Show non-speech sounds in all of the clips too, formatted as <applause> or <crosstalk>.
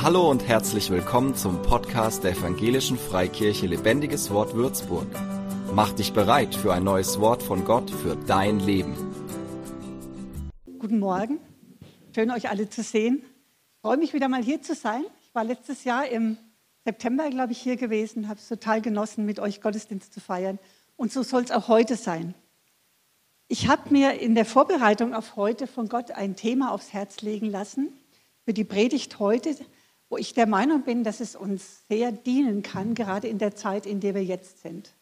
Hallo und herzlich willkommen zum Podcast der Evangelischen Freikirche Lebendiges Wort Würzburg. Mach dich bereit für ein neues Wort von Gott für dein Leben. Guten Morgen, schön euch alle zu sehen. Ich freue mich wieder mal hier zu sein. Ich war letztes Jahr im September, glaube ich, hier gewesen, habe es total genossen, mit euch Gottesdienst zu feiern. Und so soll es auch heute sein. Ich habe mir in der Vorbereitung auf heute von Gott ein Thema aufs Herz legen lassen für die Predigt heute, wo ich der Meinung bin, dass es uns sehr dienen kann, gerade in der Zeit, in der wir jetzt sind.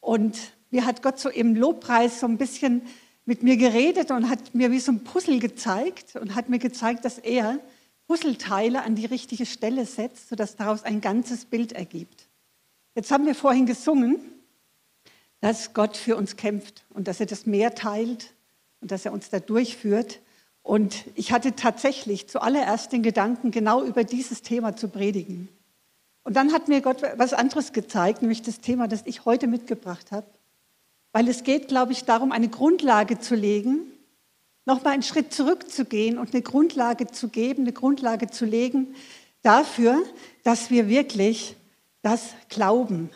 Und mir hat Gott so im Lobpreis so ein bisschen mit mir geredet und hat mir wie so ein Puzzle gezeigt und hat mir gezeigt, dass er Puzzleteile an die richtige Stelle setzt, sodass daraus ein ganzes Bild ergibt. Jetzt haben wir vorhin gesungen, dass Gott für uns kämpft und dass er das Meer teilt und dass er uns da durchführt. Und ich hatte tatsächlich zuallererst den Gedanken, genau über dieses Thema zu predigen. Und dann hat mir Gott was anderes gezeigt, nämlich das Thema, das ich heute mitgebracht habe. Weil es geht, glaube ich, darum, eine Grundlage zu legen, nochmal einen Schritt zurückzugehen und eine Grundlage zu geben, eine Grundlage zu legen dafür, dass wir wirklich das glauben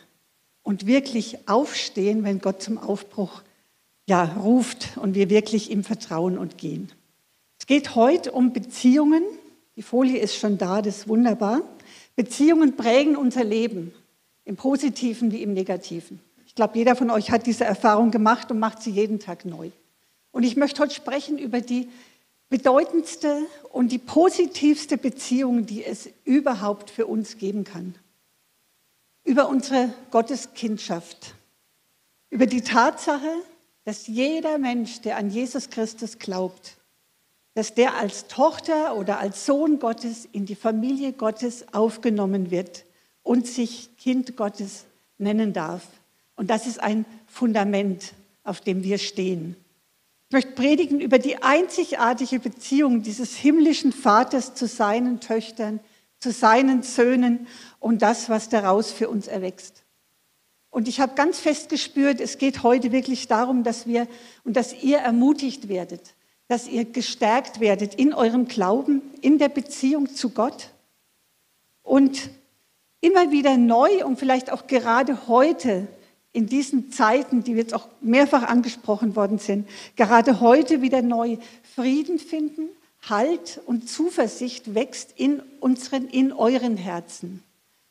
und wirklich aufstehen, wenn Gott zum Aufbruch ja, ruft und wir wirklich ihm vertrauen und gehen. Geht heute um Beziehungen. Die Folie ist schon da, das ist wunderbar. Beziehungen prägen unser Leben, im positiven wie im negativen. Ich glaube, jeder von euch hat diese Erfahrung gemacht und macht sie jeden Tag neu. Und ich möchte heute sprechen über die bedeutendste und die positivste Beziehung, die es überhaupt für uns geben kann. Über unsere Gotteskindschaft. Über die Tatsache, dass jeder Mensch, der an Jesus Christus glaubt, dass der als Tochter oder als Sohn Gottes in die Familie Gottes aufgenommen wird und sich Kind Gottes nennen darf. Und das ist ein Fundament, auf dem wir stehen. Ich möchte predigen über die einzigartige Beziehung dieses himmlischen Vaters zu seinen Töchtern, zu seinen Söhnen und das, was daraus für uns erwächst. Und ich habe ganz fest gespürt, es geht heute wirklich darum, dass wir und dass ihr ermutigt werdet, dass ihr gestärkt werdet in eurem Glauben, in der Beziehung zu Gott und immer wieder neu und vielleicht auch gerade heute in diesen Zeiten, die jetzt auch mehrfach angesprochen worden sind, gerade heute wieder neu Frieden finden, Halt und Zuversicht wächst in unseren, in euren Herzen.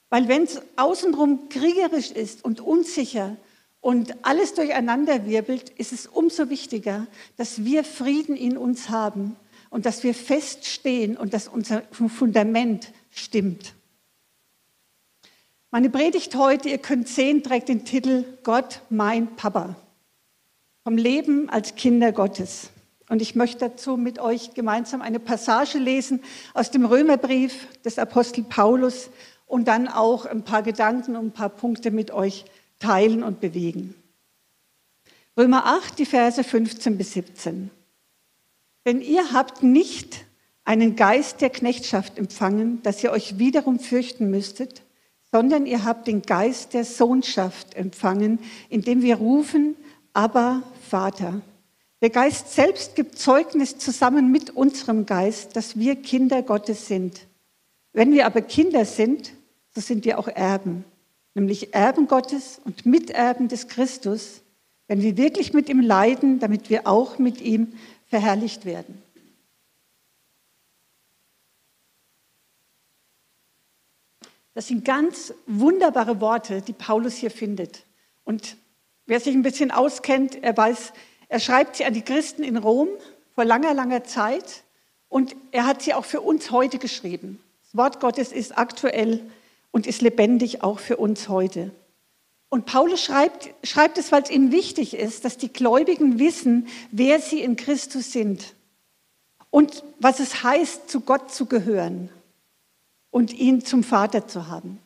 Weil wenn es außenrum kriegerisch ist und unsicher, und alles durcheinander wirbelt, ist es umso wichtiger, dass wir Frieden in uns haben und dass wir feststehen und dass unser Fundament stimmt. Meine Predigt heute, ihr könnt sehen, trägt den Titel Gott, mein Papa. Vom Leben als Kinder Gottes. Und ich möchte dazu mit euch gemeinsam eine Passage lesen aus dem Römerbrief des Apostel Paulus und dann auch ein paar Gedanken und ein paar Punkte mit euch teilen und bewegen. Römer 8, die Verse 15 bis 17. Denn ihr habt nicht einen Geist der Knechtschaft empfangen, dass ihr euch wiederum fürchten müsstet, sondern ihr habt den Geist der Sohnschaft empfangen, indem wir rufen, aber Vater. Der Geist selbst gibt Zeugnis zusammen mit unserem Geist, dass wir Kinder Gottes sind. Wenn wir aber Kinder sind, so sind wir auch Erben nämlich Erben Gottes und Miterben des Christus, wenn wir wirklich mit ihm leiden, damit wir auch mit ihm verherrlicht werden. Das sind ganz wunderbare Worte, die Paulus hier findet. Und wer sich ein bisschen auskennt, er weiß, er schreibt sie an die Christen in Rom vor langer, langer Zeit und er hat sie auch für uns heute geschrieben. Das Wort Gottes ist aktuell und ist lebendig auch für uns heute. Und Paulus schreibt, schreibt es, weil es ihm wichtig ist, dass die Gläubigen wissen, wer sie in Christus sind und was es heißt, zu Gott zu gehören und ihn zum Vater zu haben.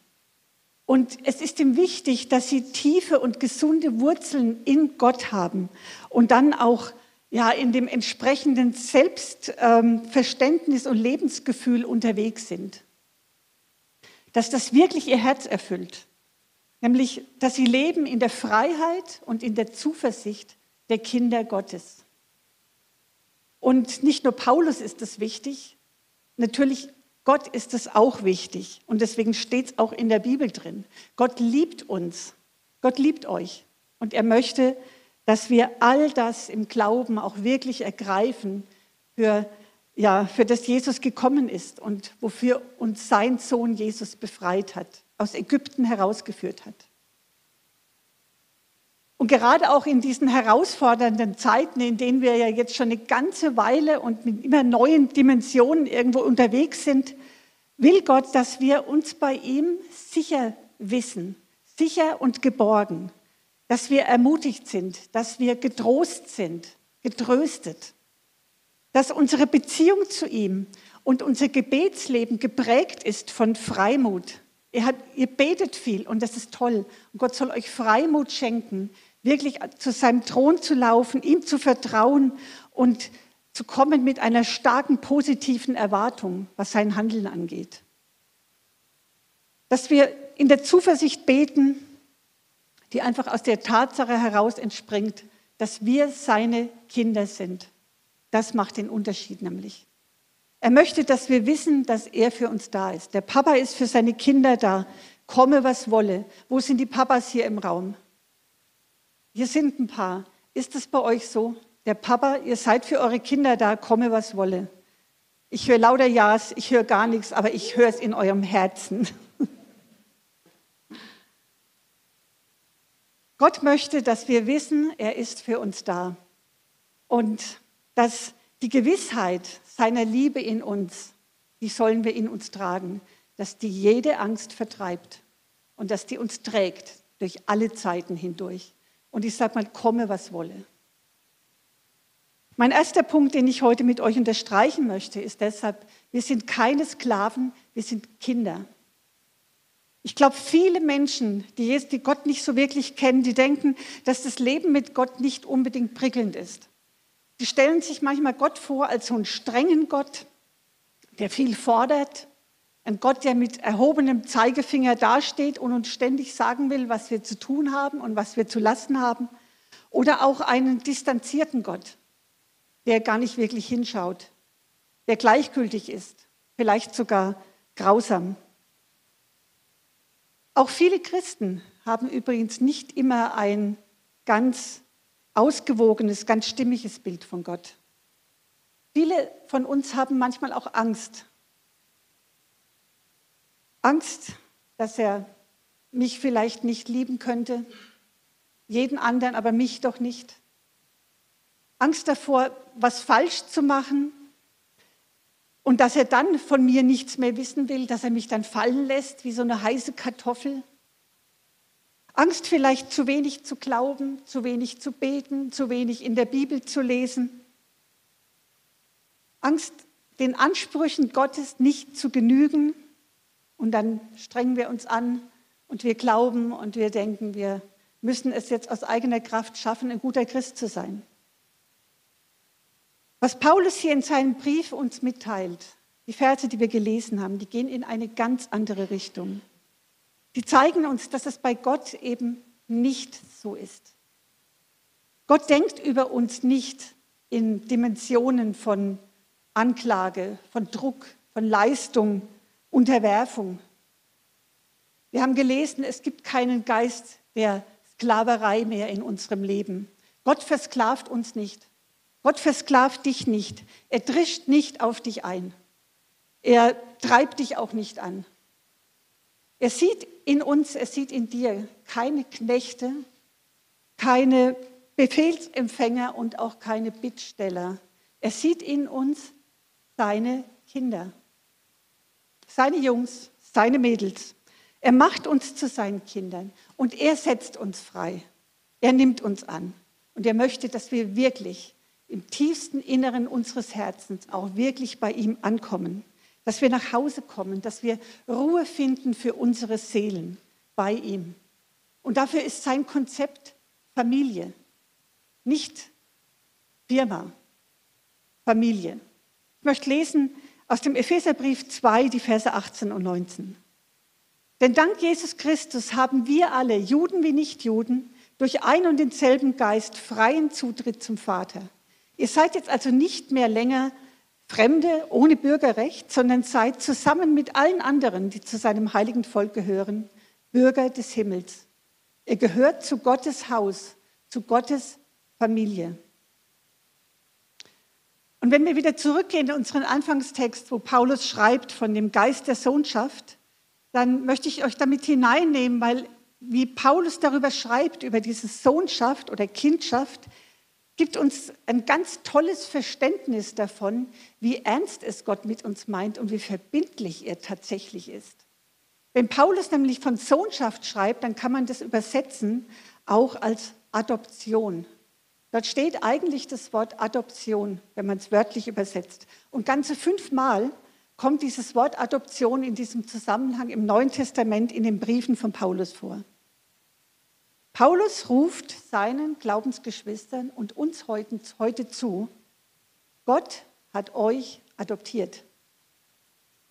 Und es ist ihm wichtig, dass sie tiefe und gesunde Wurzeln in Gott haben und dann auch ja, in dem entsprechenden Selbstverständnis und Lebensgefühl unterwegs sind dass das wirklich ihr Herz erfüllt. Nämlich, dass sie leben in der Freiheit und in der Zuversicht der Kinder Gottes. Und nicht nur Paulus ist das wichtig, natürlich Gott ist es auch wichtig und deswegen steht es auch in der Bibel drin. Gott liebt uns. Gott liebt euch und er möchte, dass wir all das im Glauben auch wirklich ergreifen, für, ja, für das Jesus gekommen ist und wofür uns sein Sohn Jesus befreit hat, aus Ägypten herausgeführt hat. Und gerade auch in diesen herausfordernden Zeiten, in denen wir ja jetzt schon eine ganze Weile und mit immer neuen Dimensionen irgendwo unterwegs sind, will Gott, dass wir uns bei ihm sicher wissen, sicher und geborgen, dass wir ermutigt sind, dass wir getrost sind, getröstet, dass unsere Beziehung zu ihm und unser Gebetsleben geprägt ist von Freimut. Ihr, habt, ihr betet viel und das ist toll. Und Gott soll euch Freimut schenken, wirklich zu seinem Thron zu laufen, ihm zu vertrauen und zu kommen mit einer starken positiven Erwartung, was sein Handeln angeht. Dass wir in der Zuversicht beten, die einfach aus der Tatsache heraus entspringt, dass wir seine Kinder sind. Das macht den Unterschied nämlich. Er möchte, dass wir wissen, dass er für uns da ist. Der Papa ist für seine Kinder da. Komme, was wolle. Wo sind die Papas hier im Raum? Hier sind ein paar. Ist es bei euch so? Der Papa, ihr seid für eure Kinder da, komme was wolle. Ich höre lauter Ja's, ich höre gar nichts, aber ich höre es in eurem Herzen. <laughs> Gott möchte, dass wir wissen, er ist für uns da. Und dass die Gewissheit seiner Liebe in uns, die sollen wir in uns tragen, dass die jede Angst vertreibt und dass die uns trägt durch alle Zeiten hindurch. Und ich sage mal, komme, was wolle. Mein erster Punkt, den ich heute mit euch unterstreichen möchte, ist deshalb, wir sind keine Sklaven, wir sind Kinder. Ich glaube, viele Menschen, die, Gott nicht so wirklich kennen, die denken, dass das Leben mit Gott nicht unbedingt prickelnd ist. Die stellen sich manchmal Gott vor als so einen strengen Gott, der viel fordert, ein Gott, der mit erhobenem Zeigefinger dasteht und uns ständig sagen will, was wir zu tun haben und was wir zu lassen haben. Oder auch einen distanzierten Gott, der gar nicht wirklich hinschaut, der gleichgültig ist, vielleicht sogar grausam. Auch viele Christen haben übrigens nicht immer ein ganz ausgewogenes, ganz stimmiges Bild von Gott. Viele von uns haben manchmal auch Angst Angst, dass er mich vielleicht nicht lieben könnte, jeden anderen, aber mich doch nicht. Angst davor, was falsch zu machen und dass er dann von mir nichts mehr wissen will, dass er mich dann fallen lässt wie so eine heiße Kartoffel. Angst vielleicht zu wenig zu glauben, zu wenig zu beten, zu wenig in der Bibel zu lesen. Angst, den Ansprüchen Gottes nicht zu genügen und dann strengen wir uns an und wir glauben und wir denken, wir müssen es jetzt aus eigener Kraft schaffen, ein guter Christ zu sein. Was Paulus hier in seinem Brief uns mitteilt, die Verse, die wir gelesen haben, die gehen in eine ganz andere Richtung. Die zeigen uns, dass es bei Gott eben nicht so ist. Gott denkt über uns nicht in Dimensionen von Anklage, von Druck, von Leistung, Unterwerfung. Wir haben gelesen, es gibt keinen Geist der Sklaverei mehr in unserem Leben. Gott versklavt uns nicht. Gott versklavt dich nicht. Er drischt nicht auf dich ein. Er treibt dich auch nicht an. Er sieht in uns, er sieht in dir keine Knechte, keine Befehlsempfänger und auch keine Bittsteller. Er sieht in uns seine Kinder seine Jungs, seine Mädels. Er macht uns zu seinen Kindern und er setzt uns frei. Er nimmt uns an und er möchte, dass wir wirklich im tiefsten Inneren unseres Herzens auch wirklich bei ihm ankommen, dass wir nach Hause kommen, dass wir Ruhe finden für unsere Seelen bei ihm. Und dafür ist sein Konzept Familie, nicht Firma, Familie. Ich möchte lesen aus dem Epheserbrief 2, die Verse 18 und 19. Denn dank Jesus Christus haben wir alle, Juden wie Nichtjuden, durch ein und denselben Geist freien Zutritt zum Vater. Ihr seid jetzt also nicht mehr länger Fremde ohne Bürgerrecht, sondern seid zusammen mit allen anderen, die zu seinem heiligen Volk gehören, Bürger des Himmels. Ihr gehört zu Gottes Haus, zu Gottes Familie. Und wenn wir wieder zurückgehen in unseren Anfangstext, wo Paulus schreibt von dem Geist der Sohnschaft, dann möchte ich euch damit hineinnehmen, weil wie Paulus darüber schreibt, über diese Sohnschaft oder Kindschaft, gibt uns ein ganz tolles Verständnis davon, wie ernst es Gott mit uns meint und wie verbindlich er tatsächlich ist. Wenn Paulus nämlich von Sohnschaft schreibt, dann kann man das übersetzen auch als Adoption. Dort steht eigentlich das Wort Adoption, wenn man es wörtlich übersetzt. Und ganze fünfmal kommt dieses Wort Adoption in diesem Zusammenhang im Neuen Testament in den Briefen von Paulus vor. Paulus ruft seinen Glaubensgeschwistern und uns heute, heute zu, Gott hat euch adoptiert.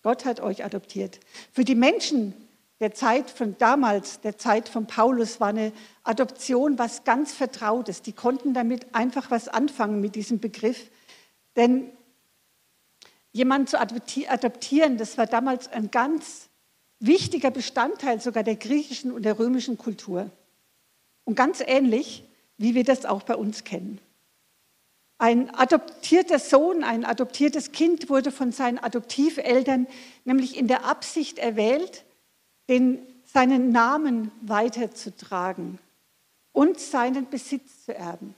Gott hat euch adoptiert. Für die Menschen der Zeit von damals, der Zeit von Paulus, war eine Adoption was ganz Vertrautes. Die konnten damit einfach was anfangen mit diesem Begriff. Denn jemanden zu adoptieren, das war damals ein ganz wichtiger Bestandteil sogar der griechischen und der römischen Kultur. Und ganz ähnlich, wie wir das auch bei uns kennen. Ein adoptierter Sohn, ein adoptiertes Kind wurde von seinen Adoptiveltern nämlich in der Absicht erwählt, den, seinen Namen weiterzutragen und seinen Besitz zu erben.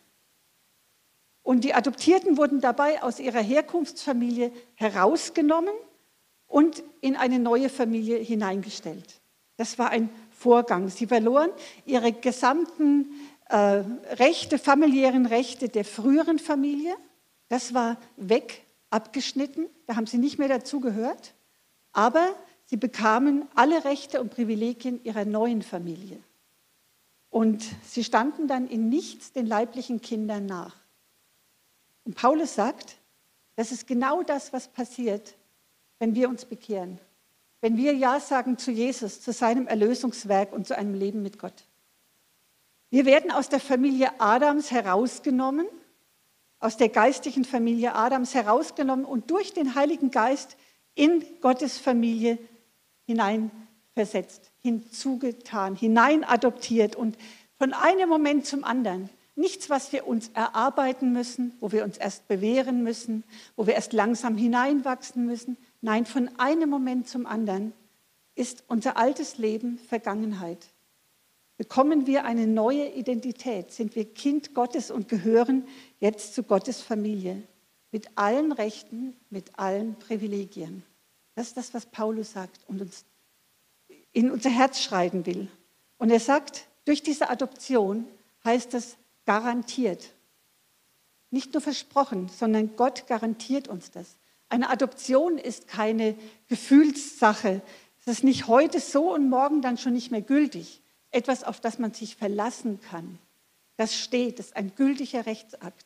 Und die Adoptierten wurden dabei aus ihrer Herkunftsfamilie herausgenommen und in eine neue Familie hineingestellt. Das war ein Vorgang. Sie verloren ihre gesamten äh, Rechte, familiären Rechte der früheren Familie. Das war weg, abgeschnitten. Da haben sie nicht mehr dazugehört. Aber sie bekamen alle Rechte und Privilegien ihrer neuen Familie. Und sie standen dann in nichts den leiblichen Kindern nach. Und Paulus sagt, das ist genau das, was passiert, wenn wir uns bekehren wenn wir Ja sagen zu Jesus, zu seinem Erlösungswerk und zu einem Leben mit Gott. Wir werden aus der Familie Adams herausgenommen, aus der geistlichen Familie Adams herausgenommen und durch den Heiligen Geist in Gottes Familie hineinversetzt, hinzugetan, hineinadoptiert und von einem Moment zum anderen. Nichts, was wir uns erarbeiten müssen, wo wir uns erst bewähren müssen, wo wir erst langsam hineinwachsen müssen. Nein, von einem Moment zum anderen ist unser altes Leben Vergangenheit. Bekommen wir eine neue Identität, sind wir Kind Gottes und gehören jetzt zu Gottes Familie mit allen Rechten, mit allen Privilegien. Das ist das, was Paulus sagt und uns in unser Herz schreiben will. Und er sagt, durch diese Adoption heißt es garantiert. Nicht nur versprochen, sondern Gott garantiert uns das. Eine Adoption ist keine Gefühlssache. Es ist nicht heute so und morgen dann schon nicht mehr gültig. Etwas, auf das man sich verlassen kann. Das steht, das ist ein gültiger Rechtsakt.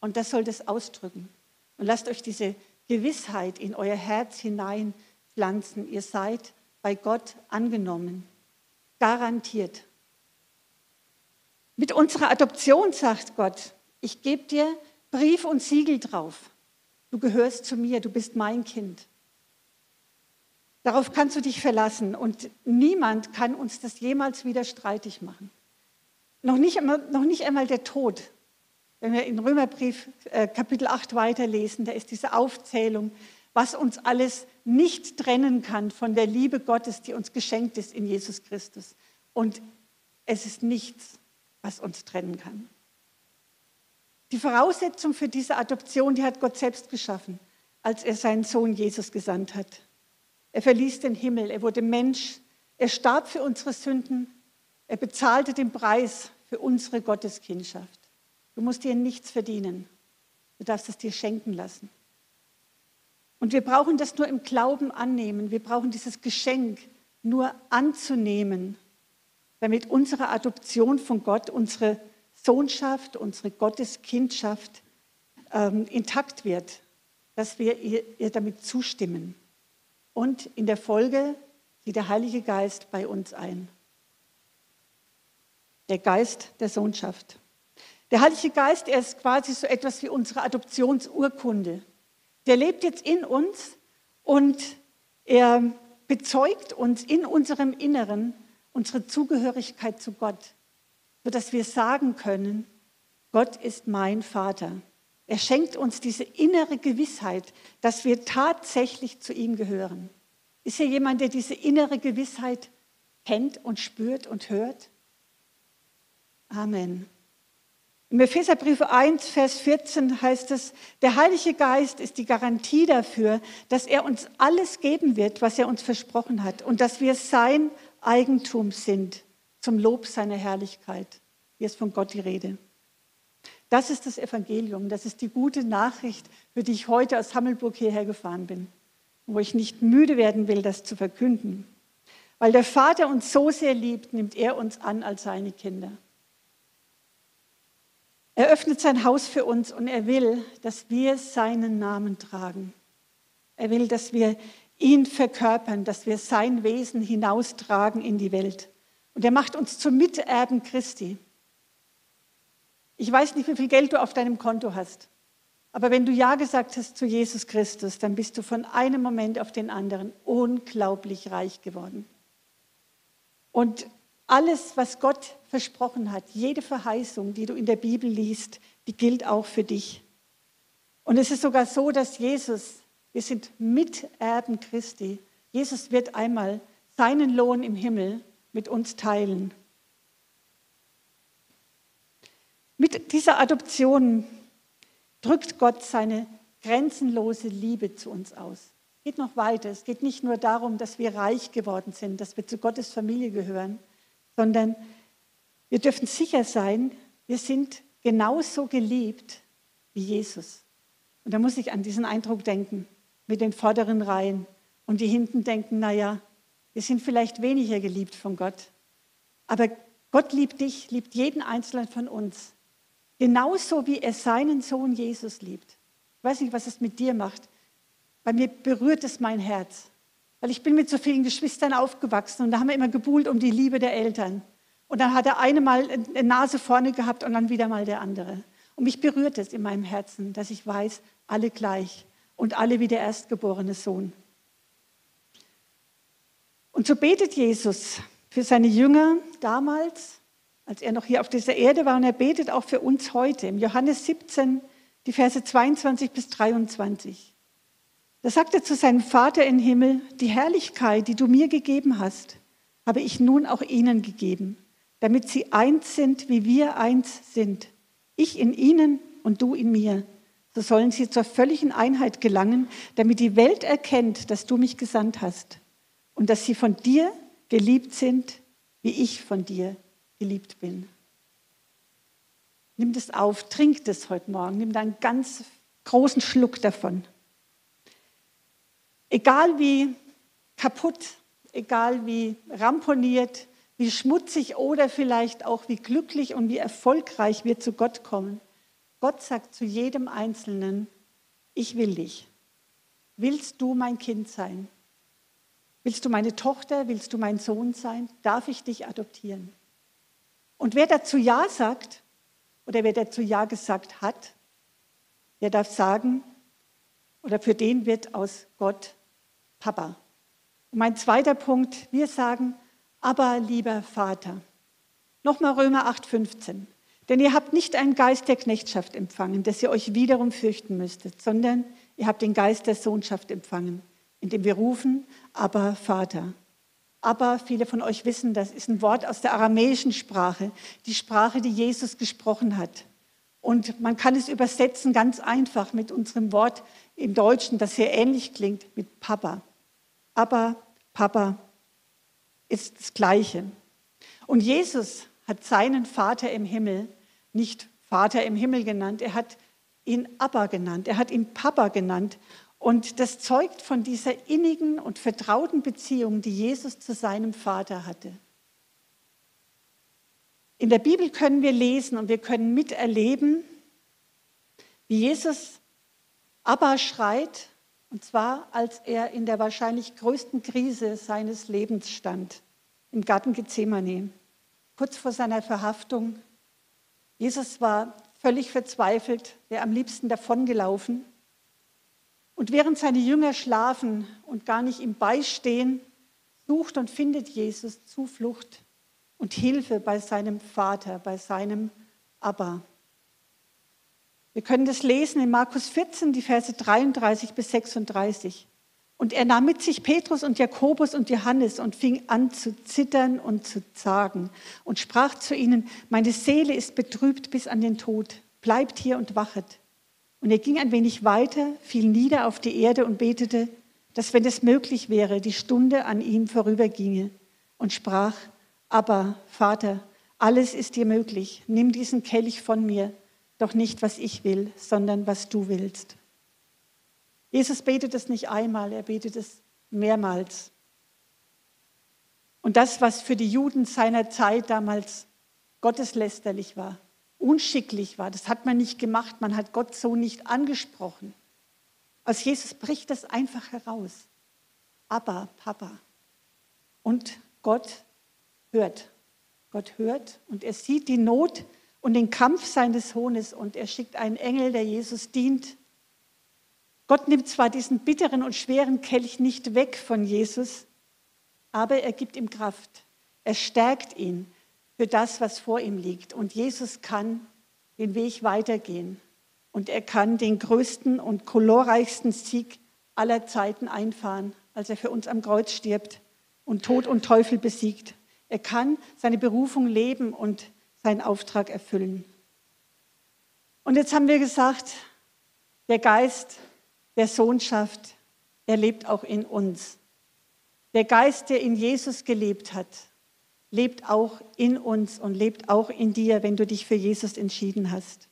Und das soll das ausdrücken. Und lasst euch diese Gewissheit in euer Herz hineinpflanzen. Ihr seid bei Gott angenommen. Garantiert. Mit unserer Adoption sagt Gott, ich gebe dir Brief und Siegel drauf. Du gehörst zu mir, du bist mein Kind. Darauf kannst du dich verlassen und niemand kann uns das jemals wieder streitig machen. Noch nicht einmal, noch nicht einmal der Tod. Wenn wir in Römerbrief äh, Kapitel 8 weiterlesen, da ist diese Aufzählung, was uns alles nicht trennen kann von der Liebe Gottes, die uns geschenkt ist in Jesus Christus. Und es ist nichts, was uns trennen kann. Die Voraussetzung für diese Adoption, die hat Gott selbst geschaffen, als er seinen Sohn Jesus gesandt hat. Er verließ den Himmel, er wurde Mensch, er starb für unsere Sünden, er bezahlte den Preis für unsere Gotteskindschaft. Du musst dir nichts verdienen, du darfst es dir schenken lassen. Und wir brauchen das nur im Glauben annehmen, wir brauchen dieses Geschenk nur anzunehmen, damit unsere Adoption von Gott, unsere Sohnschaft, unsere Gotteskindschaft ähm, intakt wird, dass wir ihr, ihr damit zustimmen. Und in der Folge zieht der Heilige Geist bei uns ein. Der Geist der Sohnschaft. Der Heilige Geist, er ist quasi so etwas wie unsere Adoptionsurkunde. Der lebt jetzt in uns und er bezeugt uns in unserem Inneren unsere Zugehörigkeit zu Gott, sodass wir sagen können, Gott ist mein Vater. Er schenkt uns diese innere Gewissheit, dass wir tatsächlich zu ihm gehören. Ist hier jemand, der diese innere Gewissheit kennt und spürt und hört? Amen. Im Epheserbrief 1, Vers 14 heißt es, der Heilige Geist ist die Garantie dafür, dass er uns alles geben wird, was er uns versprochen hat und dass wir sein Eigentum sind zum Lob seiner Herrlichkeit. Hier ist von Gott die Rede. Das ist das Evangelium, das ist die gute Nachricht, für die ich heute aus Hammelburg hierher gefahren bin, wo ich nicht müde werden will, das zu verkünden. Weil der Vater uns so sehr liebt, nimmt er uns an als seine Kinder. Er öffnet sein Haus für uns und er will, dass wir seinen Namen tragen. Er will, dass wir ihn verkörpern, dass wir sein Wesen hinaustragen in die Welt. Und er macht uns zu Miterben Christi. Ich weiß nicht, wie viel Geld du auf deinem Konto hast, aber wenn du Ja gesagt hast zu Jesus Christus, dann bist du von einem Moment auf den anderen unglaublich reich geworden. Und alles, was Gott versprochen hat, jede Verheißung, die du in der Bibel liest, die gilt auch für dich. Und es ist sogar so, dass Jesus, wir sind Miterben Christi, Jesus wird einmal seinen Lohn im Himmel mit uns teilen. Mit dieser Adoption drückt Gott seine grenzenlose Liebe zu uns aus. Es geht noch weiter. Es geht nicht nur darum, dass wir reich geworden sind, dass wir zu Gottes Familie gehören, sondern wir dürfen sicher sein, wir sind genauso geliebt wie Jesus. Und da muss ich an diesen Eindruck denken, mit den vorderen Reihen. Und die hinten denken, naja, wir sind vielleicht weniger geliebt von Gott. Aber Gott liebt dich, liebt jeden Einzelnen von uns. Genauso wie er seinen Sohn Jesus liebt. Ich weiß nicht, was es mit dir macht. Bei mir berührt es mein Herz. Weil ich bin mit so vielen Geschwistern aufgewachsen und da haben wir immer gebuhlt um die Liebe der Eltern. Und dann hat der eine mal eine Nase vorne gehabt und dann wieder mal der andere. Und mich berührt es in meinem Herzen, dass ich weiß, alle gleich und alle wie der erstgeborene Sohn. Und so betet Jesus für seine Jünger damals, als er noch hier auf dieser Erde war, und er betet auch für uns heute. Im Johannes 17, die Verse 22 bis 23. Da sagt er zu seinem Vater im Himmel, die Herrlichkeit, die du mir gegeben hast, habe ich nun auch ihnen gegeben, damit sie eins sind, wie wir eins sind. Ich in ihnen und du in mir. So sollen sie zur völligen Einheit gelangen, damit die Welt erkennt, dass du mich gesandt hast und dass sie von dir geliebt sind, wie ich von dir geliebt bin. Nimm das auf, trink das heute Morgen, nimm da einen ganz großen Schluck davon. Egal wie kaputt, egal wie ramponiert, wie schmutzig oder vielleicht auch wie glücklich und wie erfolgreich wir zu Gott kommen. Gott sagt zu jedem Einzelnen, ich will dich. Willst du mein Kind sein? Willst du meine Tochter? Willst du mein Sohn sein? Darf ich dich adoptieren? Und wer dazu Ja sagt oder wer dazu Ja gesagt hat, der darf sagen, oder für den wird aus Gott Papa. Und mein zweiter Punkt, wir sagen, aber lieber Vater. Nochmal Römer 8,15. Denn ihr habt nicht einen Geist der Knechtschaft empfangen, dass ihr euch wiederum fürchten müsstet, sondern ihr habt den Geist der Sohnschaft empfangen, indem wir rufen, aber Vater. Aber viele von euch wissen, das ist ein Wort aus der aramäischen Sprache, die Sprache, die Jesus gesprochen hat. Und man kann es übersetzen ganz einfach mit unserem Wort im Deutschen, das sehr ähnlich klingt, mit Papa aber Papa ist das Gleiche. Und Jesus hat seinen Vater im Himmel nicht Vater im Himmel genannt, er hat ihn Abba genannt, er hat ihn Papa genannt. Und das zeugt von dieser innigen und vertrauten Beziehung, die Jesus zu seinem Vater hatte. In der Bibel können wir lesen und wir können miterleben, wie Jesus Abba schreit und zwar, als er in der wahrscheinlich größten Krise seines Lebens stand, im Garten Gethsemane, kurz vor seiner Verhaftung. Jesus war völlig verzweifelt, wäre am liebsten davongelaufen. Und während seine Jünger schlafen und gar nicht ihm beistehen, sucht und findet Jesus Zuflucht und Hilfe bei seinem Vater, bei seinem Abba. Wir können das lesen in Markus 14, die Verse 33 bis 36. Und er nahm mit sich Petrus und Jakobus und Johannes und fing an zu zittern und zu zagen und sprach zu ihnen, meine Seele ist betrübt bis an den Tod, bleibt hier und wachet. Und er ging ein wenig weiter, fiel nieder auf die Erde und betete, dass wenn es möglich wäre, die Stunde an ihm vorüberginge und sprach, aber Vater, alles ist dir möglich, nimm diesen Kelch von mir, doch nicht was ich will, sondern was du willst. Jesus betet es nicht einmal, er betet es mehrmals. Und das, was für die Juden seiner Zeit damals gotteslästerlich war, unschicklich war. Das hat man nicht gemacht, man hat Gott so nicht angesprochen. Als Jesus bricht das einfach heraus. Aber Papa. Und Gott hört. Gott hört und er sieht die Not und den Kampf seines Sohnes und er schickt einen Engel, der Jesus dient. Gott nimmt zwar diesen bitteren und schweren Kelch nicht weg von Jesus, aber er gibt ihm Kraft. Er stärkt ihn für das, was vor ihm liegt. Und Jesus kann den Weg weitergehen. Und er kann den größten und kolorreichsten Sieg aller Zeiten einfahren, als er für uns am Kreuz stirbt und Tod und Teufel besiegt. Er kann seine Berufung leben und seinen Auftrag erfüllen. Und jetzt haben wir gesagt, der Geist der Sohnschaft, er lebt auch in uns. Der Geist, der in Jesus gelebt hat, lebt auch in uns und lebt auch in dir, wenn du dich für Jesus entschieden hast.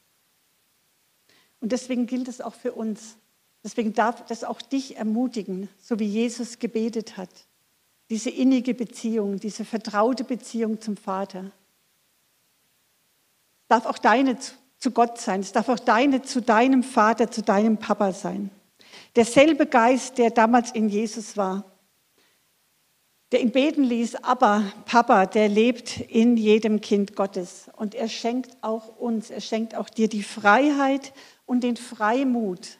Und deswegen gilt es auch für uns. Deswegen darf das auch dich ermutigen, so wie Jesus gebetet hat. Diese innige Beziehung, diese vertraute Beziehung zum Vater. Es darf auch deine zu Gott sein. Es darf auch deine zu deinem Vater, zu deinem Papa sein. Derselbe Geist, der damals in Jesus war, der ihn beten ließ, aber Papa, der lebt in jedem Kind Gottes. Und er schenkt auch uns, er schenkt auch dir die Freiheit und den Freimut,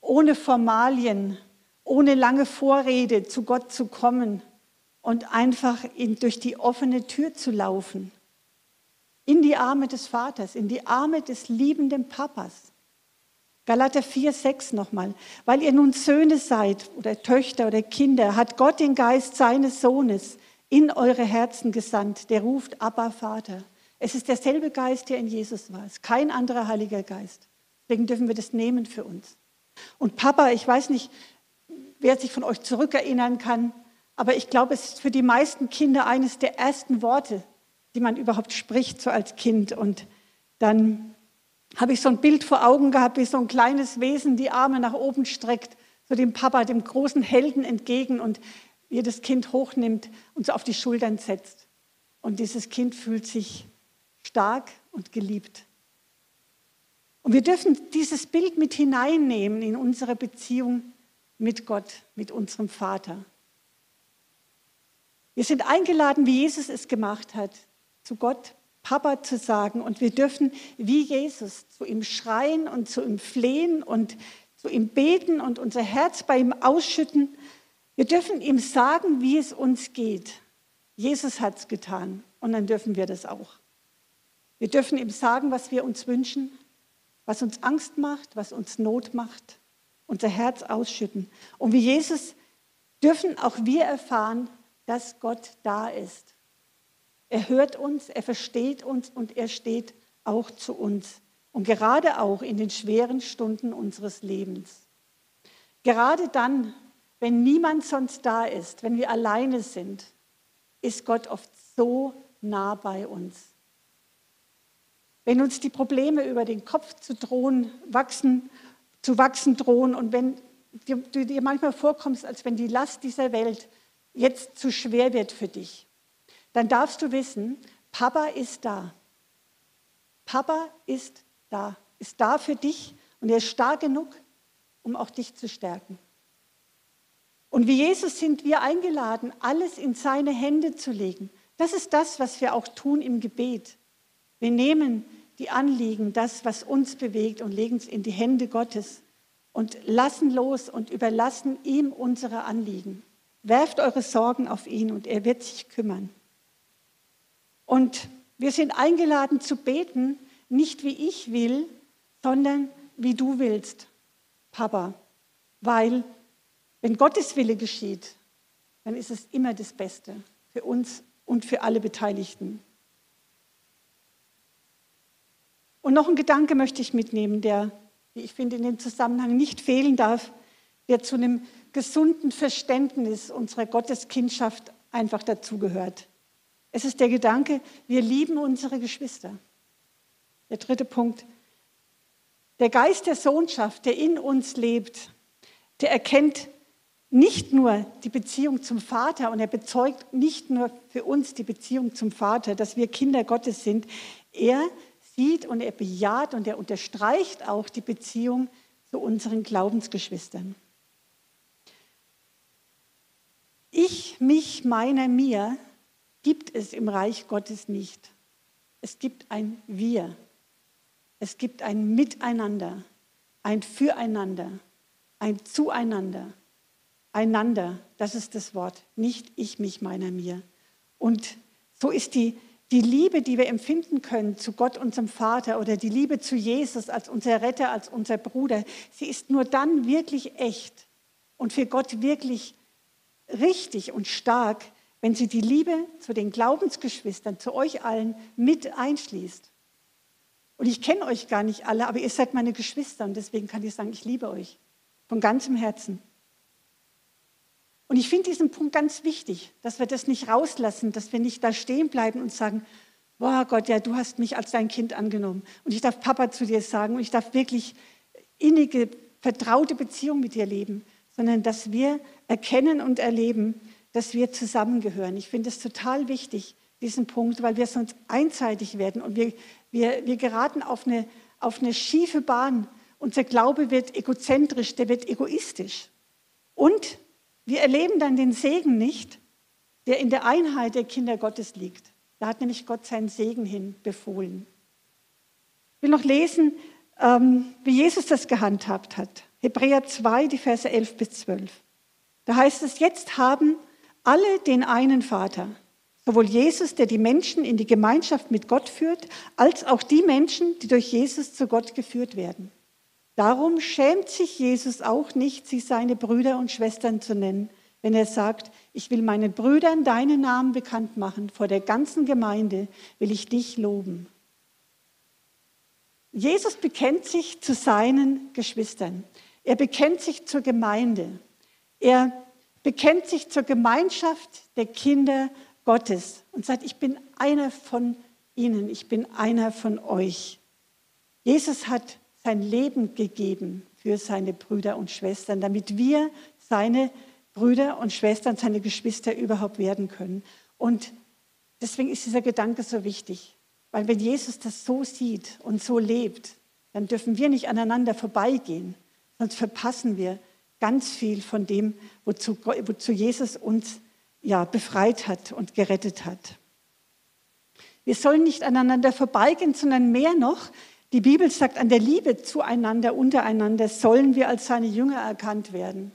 ohne Formalien, ohne lange Vorrede zu Gott zu kommen und einfach in, durch die offene Tür zu laufen. In die Arme des Vaters, in die Arme des liebenden Papas. Galater 4, 6 nochmal. Weil ihr nun Söhne seid oder Töchter oder Kinder, hat Gott den Geist seines Sohnes in eure Herzen gesandt. Der ruft Abba Vater. Es ist derselbe Geist, der in Jesus war. Es ist kein anderer Heiliger Geist. Deswegen dürfen wir das nehmen für uns. Und Papa, ich weiß nicht, wer sich von euch zurückerinnern kann, aber ich glaube, es ist für die meisten Kinder eines der ersten Worte, die man überhaupt spricht, so als Kind. Und dann habe ich so ein Bild vor Augen gehabt, wie so ein kleines Wesen die Arme nach oben streckt, so dem Papa, dem großen Helden entgegen und jedes Kind hochnimmt und so auf die Schultern setzt. Und dieses Kind fühlt sich stark und geliebt. Und wir dürfen dieses Bild mit hineinnehmen in unsere Beziehung mit Gott, mit unserem Vater. Wir sind eingeladen, wie Jesus es gemacht hat, zu Gott Papa zu sagen. Und wir dürfen wie Jesus zu ihm schreien und zu ihm flehen und zu ihm beten und unser Herz bei ihm ausschütten. Wir dürfen ihm sagen, wie es uns geht. Jesus hat es getan und dann dürfen wir das auch. Wir dürfen ihm sagen, was wir uns wünschen, was uns Angst macht, was uns Not macht, unser Herz ausschütten. Und wie Jesus dürfen auch wir erfahren, dass Gott da ist er hört uns, er versteht uns und er steht auch zu uns. Und gerade auch in den schweren Stunden unseres Lebens. Gerade dann, wenn niemand sonst da ist, wenn wir alleine sind, ist Gott oft so nah bei uns. Wenn uns die Probleme über den Kopf zu drohen, wachsen, zu wachsen drohen und wenn du dir manchmal vorkommst, als wenn die Last dieser Welt jetzt zu schwer wird für dich, dann darfst du wissen, Papa ist da. Papa ist da, ist da für dich und er ist stark genug, um auch dich zu stärken. Und wie Jesus sind wir eingeladen, alles in seine Hände zu legen. Das ist das, was wir auch tun im Gebet. Wir nehmen die Anliegen, das, was uns bewegt, und legen es in die Hände Gottes und lassen los und überlassen ihm unsere Anliegen. Werft eure Sorgen auf ihn und er wird sich kümmern. Und wir sind eingeladen zu beten, nicht wie ich will, sondern wie du willst, Papa. Weil wenn Gottes Wille geschieht, dann ist es immer das Beste für uns und für alle Beteiligten. Und noch ein Gedanke möchte ich mitnehmen, der, wie ich finde, in dem Zusammenhang nicht fehlen darf, der zu einem gesunden Verständnis unserer Gotteskindschaft einfach dazugehört. Es ist der Gedanke, wir lieben unsere Geschwister. Der dritte Punkt. Der Geist der Sohnschaft, der in uns lebt, der erkennt nicht nur die Beziehung zum Vater und er bezeugt nicht nur für uns die Beziehung zum Vater, dass wir Kinder Gottes sind. Er sieht und er bejaht und er unterstreicht auch die Beziehung zu unseren Glaubensgeschwistern. Ich, mich, meiner, mir gibt es im Reich Gottes nicht. Es gibt ein Wir. Es gibt ein Miteinander, ein Füreinander, ein Zueinander. Einander, das ist das Wort, nicht ich, mich, meiner, mir. Und so ist die, die Liebe, die wir empfinden können zu Gott, unserem Vater, oder die Liebe zu Jesus als unser Retter, als unser Bruder, sie ist nur dann wirklich echt und für Gott wirklich richtig und stark, wenn sie die Liebe zu den Glaubensgeschwistern, zu euch allen mit einschließt. Und ich kenne euch gar nicht alle, aber ihr seid meine Geschwister und deswegen kann ich sagen, ich liebe euch von ganzem Herzen. Und ich finde diesen Punkt ganz wichtig, dass wir das nicht rauslassen, dass wir nicht da stehen bleiben und sagen, boah Gott, ja, du hast mich als dein Kind angenommen. Und ich darf Papa zu dir sagen und ich darf wirklich innige, vertraute Beziehung mit dir leben, sondern dass wir erkennen und erleben, dass wir zusammengehören. Ich finde es total wichtig, diesen Punkt, weil wir sonst einseitig werden und wir, wir, wir geraten auf eine, auf eine schiefe Bahn. Unser Glaube wird egozentrisch, der wird egoistisch. Und wir erleben dann den Segen nicht, der in der Einheit der Kinder Gottes liegt. Da hat nämlich Gott seinen Segen hin befohlen. Ich will noch lesen, ähm, wie Jesus das gehandhabt hat. Hebräer 2, die Verse 11 bis 12. Da heißt es, jetzt haben alle den einen Vater, sowohl Jesus, der die Menschen in die Gemeinschaft mit Gott führt, als auch die Menschen, die durch Jesus zu Gott geführt werden. Darum schämt sich Jesus auch nicht, sie seine Brüder und Schwestern zu nennen, wenn er sagt, ich will meinen Brüdern deinen Namen bekannt machen, vor der ganzen Gemeinde will ich dich loben. Jesus bekennt sich zu seinen Geschwistern. Er bekennt sich zur Gemeinde. Er bekennt sich zur Gemeinschaft der Kinder Gottes und sagt, ich bin einer von ihnen, ich bin einer von euch. Jesus hat sein Leben gegeben für seine Brüder und Schwestern, damit wir seine Brüder und Schwestern, seine Geschwister überhaupt werden können. Und deswegen ist dieser Gedanke so wichtig, weil wenn Jesus das so sieht und so lebt, dann dürfen wir nicht aneinander vorbeigehen, sonst verpassen wir ganz viel von dem, wozu, wozu Jesus uns ja, befreit hat und gerettet hat. Wir sollen nicht aneinander vorbeigehen, sondern mehr noch, die Bibel sagt, an der Liebe zueinander, untereinander sollen wir als seine Jünger erkannt werden.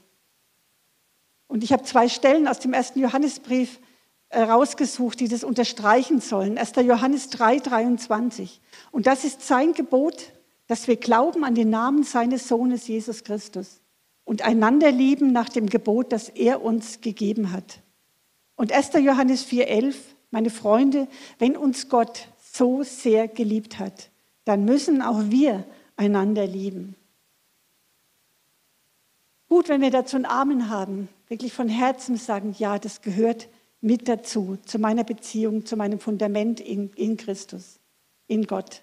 Und ich habe zwei Stellen aus dem ersten Johannesbrief äh, rausgesucht, die das unterstreichen sollen. 1. Johannes 3, 23. Und das ist sein Gebot, dass wir glauben an den Namen seines Sohnes Jesus Christus und einander lieben nach dem Gebot, das er uns gegeben hat. Und 1. Johannes 4, 11. Meine Freunde, wenn uns Gott so sehr geliebt hat, dann müssen auch wir einander lieben. Gut, wenn wir dazu einen Amen haben, wirklich von Herzen sagen, ja, das gehört mit dazu, zu meiner Beziehung, zu meinem Fundament in, in Christus, in Gott.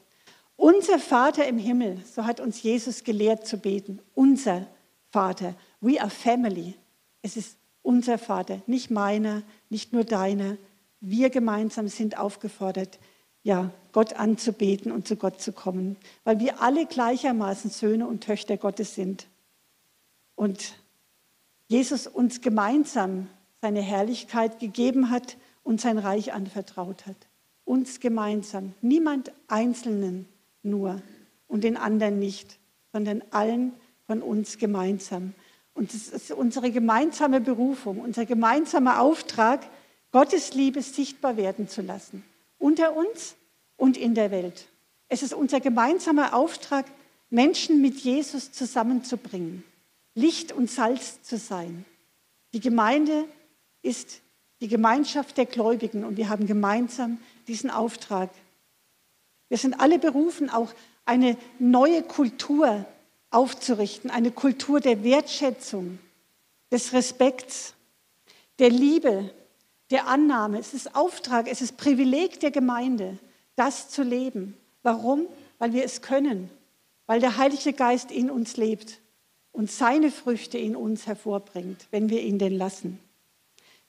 Unser Vater im Himmel, so hat uns Jesus gelehrt zu beten, unser Vater. We are family. Es ist unser Vater, nicht meiner, nicht nur deiner. Wir gemeinsam sind aufgefordert, ja, Gott anzubeten und zu Gott zu kommen, weil wir alle gleichermaßen Söhne und Töchter Gottes sind. Und Jesus uns gemeinsam seine Herrlichkeit gegeben hat und sein Reich anvertraut hat. Uns gemeinsam, niemand Einzelnen nur und den anderen nicht, sondern allen von uns gemeinsam. Und es ist unsere gemeinsame Berufung, unser gemeinsamer Auftrag, Gottes Liebe sichtbar werden zu lassen. Unter uns und in der Welt. Es ist unser gemeinsamer Auftrag, Menschen mit Jesus zusammenzubringen, Licht und Salz zu sein. Die Gemeinde ist die Gemeinschaft der Gläubigen und wir haben gemeinsam diesen Auftrag. Wir sind alle berufen, auch eine neue Kultur aufzurichten, eine Kultur der Wertschätzung, des Respekts, der Liebe, der Annahme. Es ist Auftrag, es ist Privileg der Gemeinde, das zu leben. Warum? Weil wir es können, weil der Heilige Geist in uns lebt und seine Früchte in uns hervorbringt, wenn wir ihn denn lassen.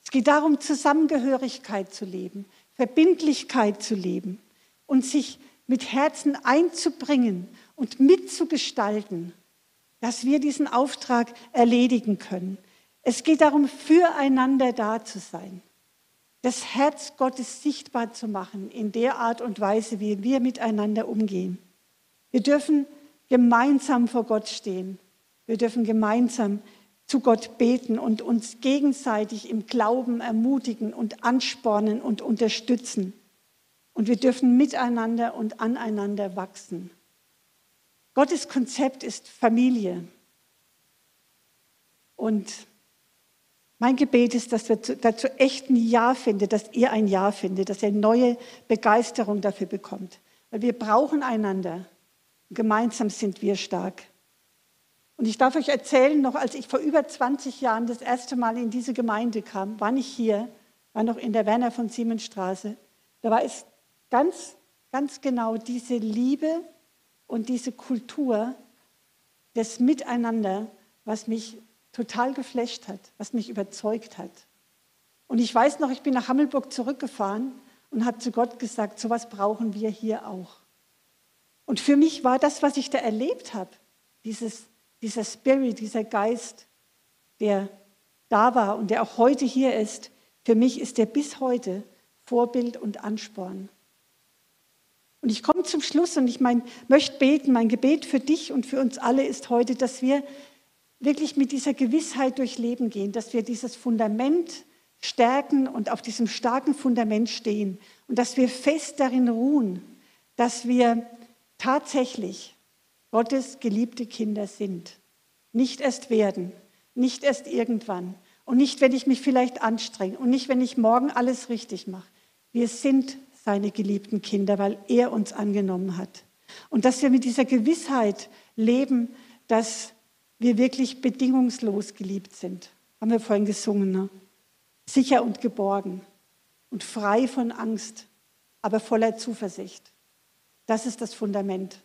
Es geht darum, Zusammengehörigkeit zu leben, Verbindlichkeit zu leben und sich mit Herzen einzubringen und mitzugestalten, dass wir diesen Auftrag erledigen können. Es geht darum, füreinander da zu sein, das Herz Gottes sichtbar zu machen in der Art und Weise, wie wir miteinander umgehen. Wir dürfen gemeinsam vor Gott stehen. Wir dürfen gemeinsam zu Gott beten und uns gegenseitig im Glauben ermutigen und anspornen und unterstützen. Und wir dürfen miteinander und aneinander wachsen. Gottes Konzept ist Familie. Und mein Gebet ist, dass wir dazu echt ein Ja finden, dass ihr ein Ja findet, dass ihr neue Begeisterung dafür bekommt. Weil wir brauchen einander. Gemeinsam sind wir stark. Und ich darf euch erzählen, noch als ich vor über 20 Jahren das erste Mal in diese Gemeinde kam, war ich hier, war noch in der Werner von Siemensstraße. Da war es ganz, ganz genau diese Liebe und diese Kultur des Miteinander, was mich total geflasht hat, was mich überzeugt hat. Und ich weiß noch, ich bin nach Hammelburg zurückgefahren und habe zu Gott gesagt, so was brauchen wir hier auch. Und für mich war das, was ich da erlebt habe, dieses dieser Spirit, dieser Geist, der da war und der auch heute hier ist, für mich ist der bis heute Vorbild und Ansporn. Und ich komme zum Schluss und ich mein, möchte beten, mein Gebet für dich und für uns alle ist heute, dass wir wirklich mit dieser Gewissheit durch Leben gehen, dass wir dieses Fundament stärken und auf diesem starken Fundament stehen und dass wir fest darin ruhen, dass wir tatsächlich Gottes geliebte Kinder sind. Nicht erst werden, nicht erst irgendwann und nicht, wenn ich mich vielleicht anstrenge und nicht, wenn ich morgen alles richtig mache. Wir sind seine geliebten Kinder, weil er uns angenommen hat. Und dass wir mit dieser Gewissheit leben, dass wir wirklich bedingungslos geliebt sind. Haben wir vorhin gesungen. Ne? Sicher und geborgen und frei von Angst, aber voller Zuversicht. Das ist das Fundament.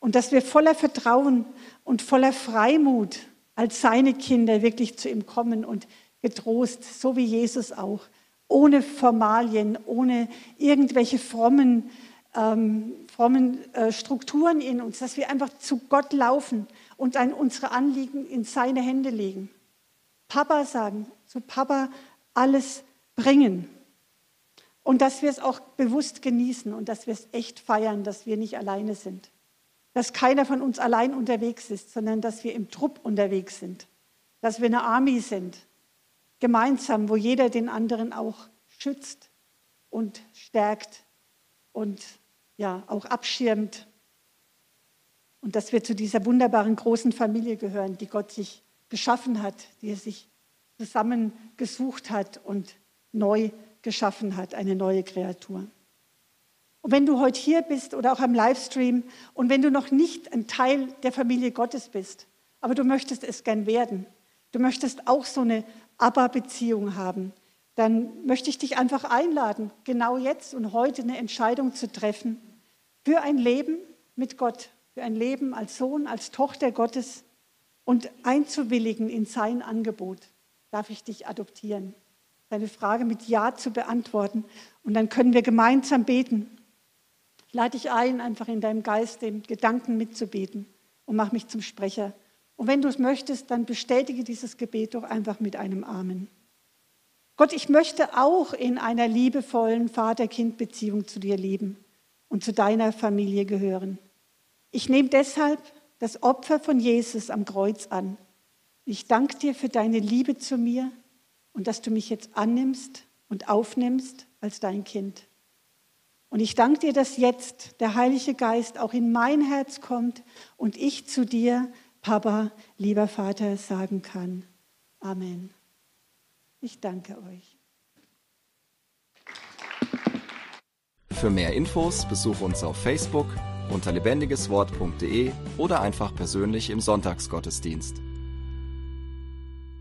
Und dass wir voller Vertrauen und voller Freimut als seine Kinder wirklich zu ihm kommen und getrost, so wie Jesus auch, ohne Formalien, ohne irgendwelche frommen, ähm, frommen äh, Strukturen in uns, dass wir einfach zu Gott laufen und ein, unsere Anliegen in seine Hände legen. Papa sagen, zu Papa alles bringen. Und dass wir es auch bewusst genießen und dass wir es echt feiern, dass wir nicht alleine sind dass keiner von uns allein unterwegs ist, sondern dass wir im Trupp unterwegs sind, dass wir eine Army sind, gemeinsam, wo jeder den anderen auch schützt und stärkt und ja auch abschirmt und dass wir zu dieser wunderbaren großen Familie gehören, die Gott sich geschaffen hat, die er sich zusammengesucht hat und neu geschaffen hat, eine neue Kreatur. Und wenn du heute hier bist oder auch am Livestream und wenn du noch nicht ein Teil der Familie Gottes bist, aber du möchtest es gern werden, du möchtest auch so eine Abba-Beziehung haben, dann möchte ich dich einfach einladen, genau jetzt und heute eine Entscheidung zu treffen für ein Leben mit Gott, für ein Leben als Sohn, als Tochter Gottes und einzuwilligen in sein Angebot. Darf ich dich adoptieren? Deine Frage mit Ja zu beantworten. Und dann können wir gemeinsam beten lade dich ein, einfach in deinem Geist den Gedanken mitzubeten und mach mich zum Sprecher. Und wenn du es möchtest, dann bestätige dieses Gebet doch einfach mit einem Amen. Gott, ich möchte auch in einer liebevollen Vater-Kind-Beziehung zu dir leben und zu deiner Familie gehören. Ich nehme deshalb das Opfer von Jesus am Kreuz an. Ich danke dir für deine Liebe zu mir und dass du mich jetzt annimmst und aufnimmst als dein Kind. Und ich danke dir, dass jetzt der Heilige Geist auch in mein Herz kommt und ich zu dir, Papa, lieber Vater, sagen kann. Amen. Ich danke euch. Für mehr Infos besuche uns auf Facebook unter lebendigeswort.de oder einfach persönlich im Sonntagsgottesdienst.